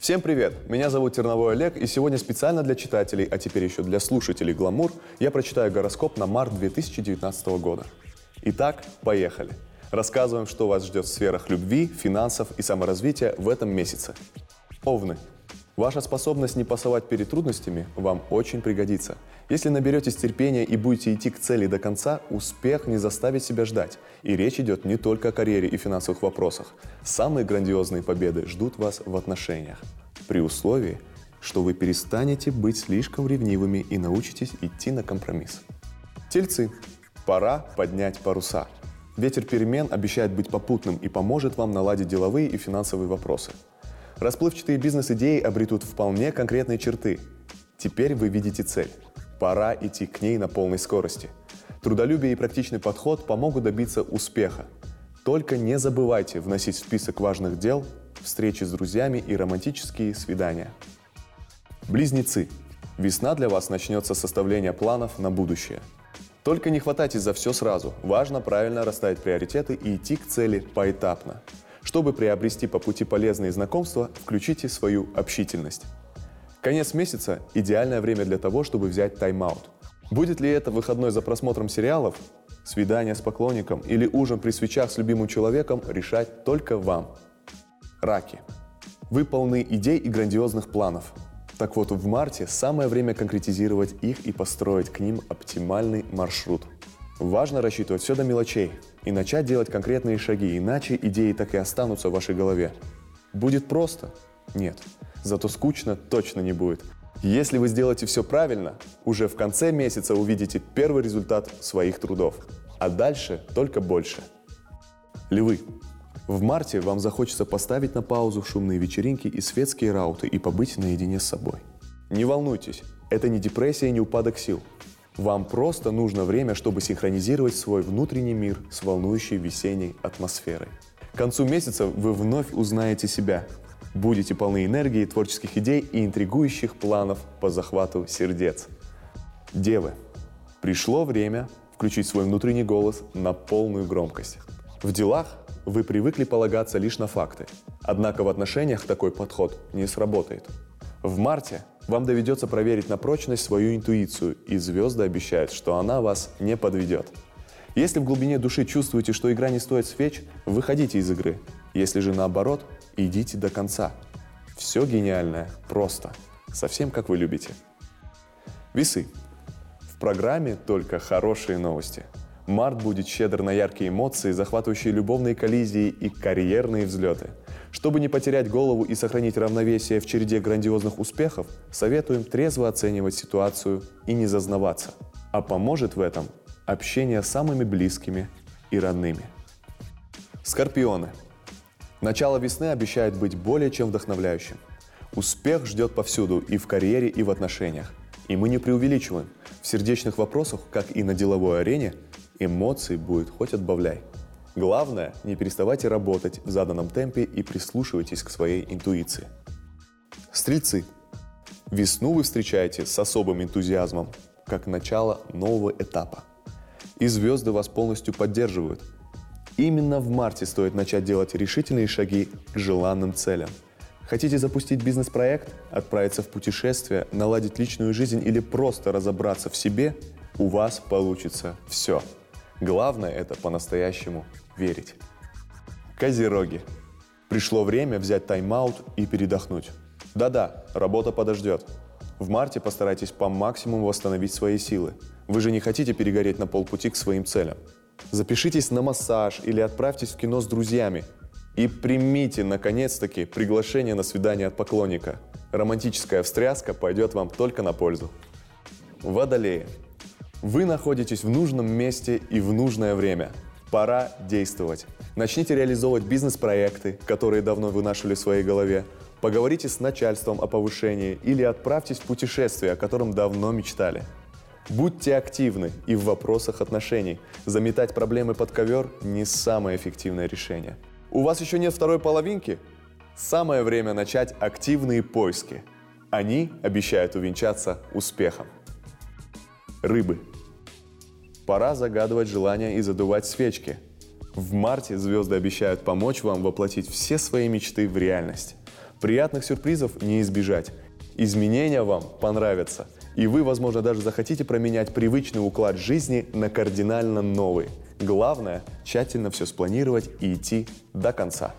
Всем привет! Меня зовут Терновой Олег, и сегодня специально для читателей, а теперь еще для слушателей «Гламур» я прочитаю гороскоп на март 2019 года. Итак, поехали! Рассказываем, что вас ждет в сферах любви, финансов и саморазвития в этом месяце. Овны. Ваша способность не пасовать перед трудностями вам очень пригодится. Если наберетесь терпения и будете идти к цели до конца, успех не заставит себя ждать. И речь идет не только о карьере и финансовых вопросах. Самые грандиозные победы ждут вас в отношениях. При условии, что вы перестанете быть слишком ревнивыми и научитесь идти на компромисс. Тельцы. Пора поднять паруса. Ветер перемен обещает быть попутным и поможет вам наладить деловые и финансовые вопросы. Расплывчатые бизнес-идеи обретут вполне конкретные черты. Теперь вы видите цель. Пора идти к ней на полной скорости. Трудолюбие и практичный подход помогут добиться успеха. Только не забывайте вносить в список важных дел встречи с друзьями и романтические свидания. Близнецы. Весна для вас начнется с составления планов на будущее. Только не хватайтесь за все сразу. Важно правильно расставить приоритеты и идти к цели поэтапно. Чтобы приобрести по пути полезные знакомства, включите свою общительность. Конец месяца – идеальное время для того, чтобы взять тайм-аут. Будет ли это выходной за просмотром сериалов, свидание с поклонником или ужин при свечах с любимым человеком, решать только вам. Раки. Вы полны идей и грандиозных планов. Так вот, в марте самое время конкретизировать их и построить к ним оптимальный маршрут. Важно рассчитывать все до мелочей и начать делать конкретные шаги, иначе идеи так и останутся в вашей голове. Будет просто? Нет. Зато скучно точно не будет. Если вы сделаете все правильно, уже в конце месяца увидите первый результат своих трудов. А дальше только больше. Львы. В марте вам захочется поставить на паузу шумные вечеринки и светские рауты и побыть наедине с собой. Не волнуйтесь, это не депрессия и не упадок сил. Вам просто нужно время, чтобы синхронизировать свой внутренний мир с волнующей весенней атмосферой. К концу месяца вы вновь узнаете себя, будете полны энергии, творческих идей и интригующих планов по захвату сердец. Девы, пришло время включить свой внутренний голос на полную громкость. В делах вы привыкли полагаться лишь на факты, однако в отношениях такой подход не сработает. В марте вам доведется проверить на прочность свою интуицию, и звезды обещают, что она вас не подведет. Если в глубине души чувствуете, что игра не стоит свеч, выходите из игры. Если же наоборот, идите до конца. Все гениальное просто. Совсем как вы любите. Весы. В программе только хорошие новости. Март будет щедр на яркие эмоции, захватывающие любовные коллизии и карьерные взлеты – чтобы не потерять голову и сохранить равновесие в череде грандиозных успехов, советуем трезво оценивать ситуацию и не зазнаваться. А поможет в этом общение с самыми близкими и родными. Скорпионы. Начало весны обещает быть более чем вдохновляющим. Успех ждет повсюду и в карьере, и в отношениях. И мы не преувеличиваем. В сердечных вопросах, как и на деловой арене, эмоций будет хоть отбавляй. Главное, не переставайте работать в заданном темпе и прислушивайтесь к своей интуиции. Стрельцы. Весну вы встречаете с особым энтузиазмом, как начало нового этапа. И звезды вас полностью поддерживают. Именно в марте стоит начать делать решительные шаги к желанным целям. Хотите запустить бизнес-проект, отправиться в путешествие, наладить личную жизнь или просто разобраться в себе, у вас получится все – Главное это по-настоящему верить. Козероги. Пришло время взять тайм-аут и передохнуть. Да-да, работа подождет. В марте постарайтесь по максимуму восстановить свои силы. Вы же не хотите перегореть на полпути к своим целям. Запишитесь на массаж или отправьтесь в кино с друзьями. И примите, наконец-таки, приглашение на свидание от поклонника. Романтическая встряска пойдет вам только на пользу. Водолеи. Вы находитесь в нужном месте и в нужное время. Пора действовать. Начните реализовывать бизнес-проекты, которые давно вынашивали в своей голове. Поговорите с начальством о повышении или отправьтесь в путешествие, о котором давно мечтали. Будьте активны и в вопросах отношений. Заметать проблемы под ковер – не самое эффективное решение. У вас еще нет второй половинки? Самое время начать активные поиски. Они обещают увенчаться успехом. Рыбы – Пора загадывать желания и задувать свечки. В марте звезды обещают помочь вам воплотить все свои мечты в реальность. Приятных сюрпризов не избежать. Изменения вам понравятся. И вы, возможно, даже захотите променять привычный уклад жизни на кардинально новый. Главное – тщательно все спланировать и идти до конца.